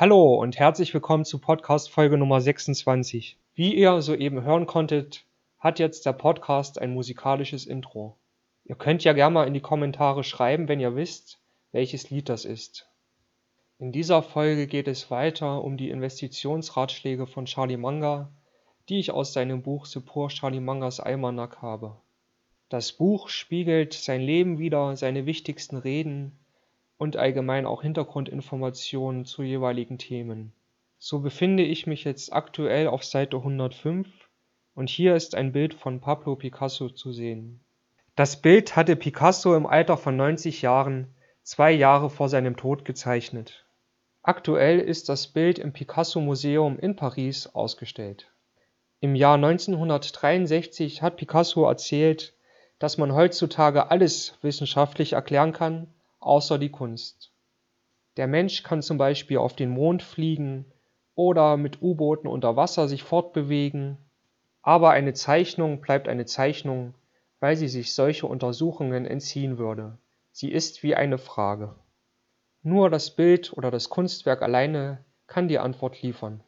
Hallo und herzlich willkommen zu Podcast Folge Nummer 26. Wie ihr soeben hören konntet, hat jetzt der Podcast ein musikalisches Intro. Ihr könnt ja gerne mal in die Kommentare schreiben, wenn ihr wisst, welches Lied das ist. In dieser Folge geht es weiter um die Investitionsratschläge von Charlie Manga, die ich aus seinem Buch Support Charlie Mangas Almanac habe. Das Buch spiegelt sein Leben wider, seine wichtigsten Reden und allgemein auch Hintergrundinformationen zu jeweiligen Themen. So befinde ich mich jetzt aktuell auf Seite 105 und hier ist ein Bild von Pablo Picasso zu sehen. Das Bild hatte Picasso im Alter von 90 Jahren zwei Jahre vor seinem Tod gezeichnet. Aktuell ist das Bild im Picasso-Museum in Paris ausgestellt. Im Jahr 1963 hat Picasso erzählt, dass man heutzutage alles wissenschaftlich erklären kann außer die Kunst. Der Mensch kann zum Beispiel auf den Mond fliegen oder mit U-Booten unter Wasser sich fortbewegen, aber eine Zeichnung bleibt eine Zeichnung, weil sie sich solche Untersuchungen entziehen würde. Sie ist wie eine Frage. Nur das Bild oder das Kunstwerk alleine kann die Antwort liefern.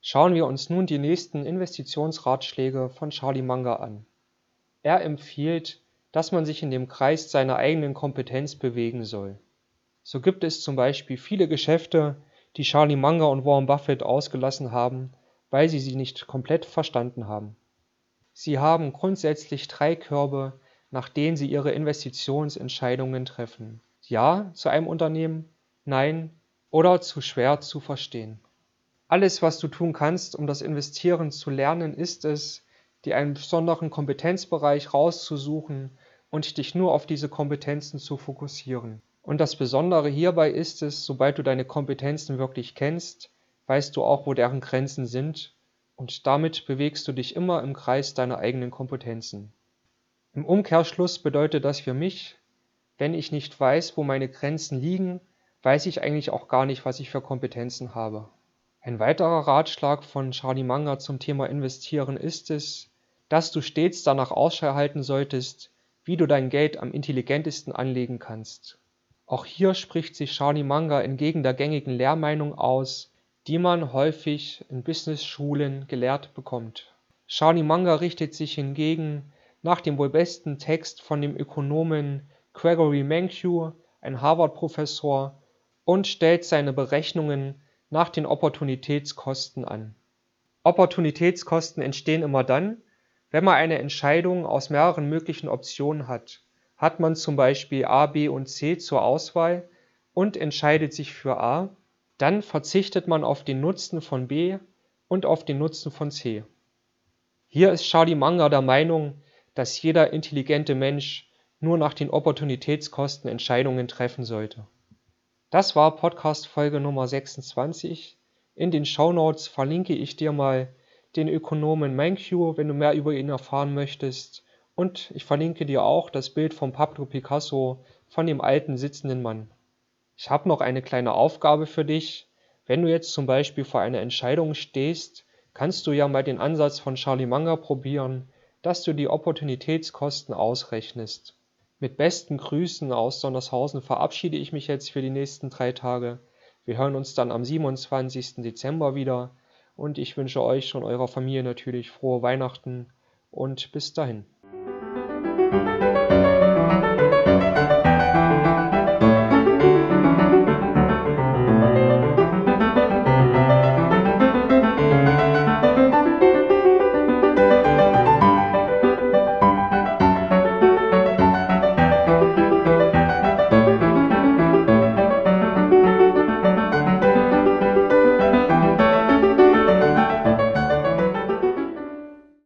Schauen wir uns nun die nächsten Investitionsratschläge von Charlie Munger an. Er empfiehlt dass man sich in dem Kreis seiner eigenen Kompetenz bewegen soll. So gibt es zum Beispiel viele Geschäfte, die Charlie Munger und Warren Buffett ausgelassen haben, weil sie sie nicht komplett verstanden haben. Sie haben grundsätzlich drei Körbe, nach denen sie ihre Investitionsentscheidungen treffen. Ja zu einem Unternehmen, nein oder zu schwer zu verstehen. Alles, was du tun kannst, um das Investieren zu lernen, ist es, dir einen besonderen Kompetenzbereich rauszusuchen und dich nur auf diese Kompetenzen zu fokussieren. Und das Besondere hierbei ist es, sobald du deine Kompetenzen wirklich kennst, weißt du auch, wo deren Grenzen sind und damit bewegst du dich immer im Kreis deiner eigenen Kompetenzen. Im Umkehrschluss bedeutet das für mich, wenn ich nicht weiß, wo meine Grenzen liegen, weiß ich eigentlich auch gar nicht, was ich für Kompetenzen habe. Ein weiterer Ratschlag von Charlie Munger zum Thema Investieren ist es, dass du stets danach Ausschau halten solltest, wie du dein Geld am intelligentesten anlegen kannst. Auch hier spricht sich Charlie Munger entgegen der gängigen Lehrmeinung aus, die man häufig in Business-Schulen gelehrt bekommt. Charlie Munger richtet sich hingegen nach dem wohl besten Text von dem Ökonomen Gregory Mankiw, ein Harvard-Professor, und stellt seine Berechnungen nach den Opportunitätskosten an. Opportunitätskosten entstehen immer dann, wenn man eine Entscheidung aus mehreren möglichen Optionen hat, hat man zum Beispiel A, B und C zur Auswahl und entscheidet sich für A, dann verzichtet man auf den Nutzen von B und auf den Nutzen von C. Hier ist Charlie Munger der Meinung, dass jeder intelligente Mensch nur nach den Opportunitätskosten Entscheidungen treffen sollte. Das war Podcast Folge Nummer 26. In den Show Notes verlinke ich dir mal den Ökonomen Mankiw, wenn du mehr über ihn erfahren möchtest. Und ich verlinke dir auch das Bild von Pablo Picasso von dem alten sitzenden Mann. Ich habe noch eine kleine Aufgabe für dich. Wenn du jetzt zum Beispiel vor einer Entscheidung stehst, kannst du ja mal den Ansatz von Charlie Munger probieren, dass du die Opportunitätskosten ausrechnest. Mit besten Grüßen aus Sondershausen verabschiede ich mich jetzt für die nächsten drei Tage. Wir hören uns dann am 27. Dezember wieder und ich wünsche euch und eurer Familie natürlich frohe Weihnachten und bis dahin.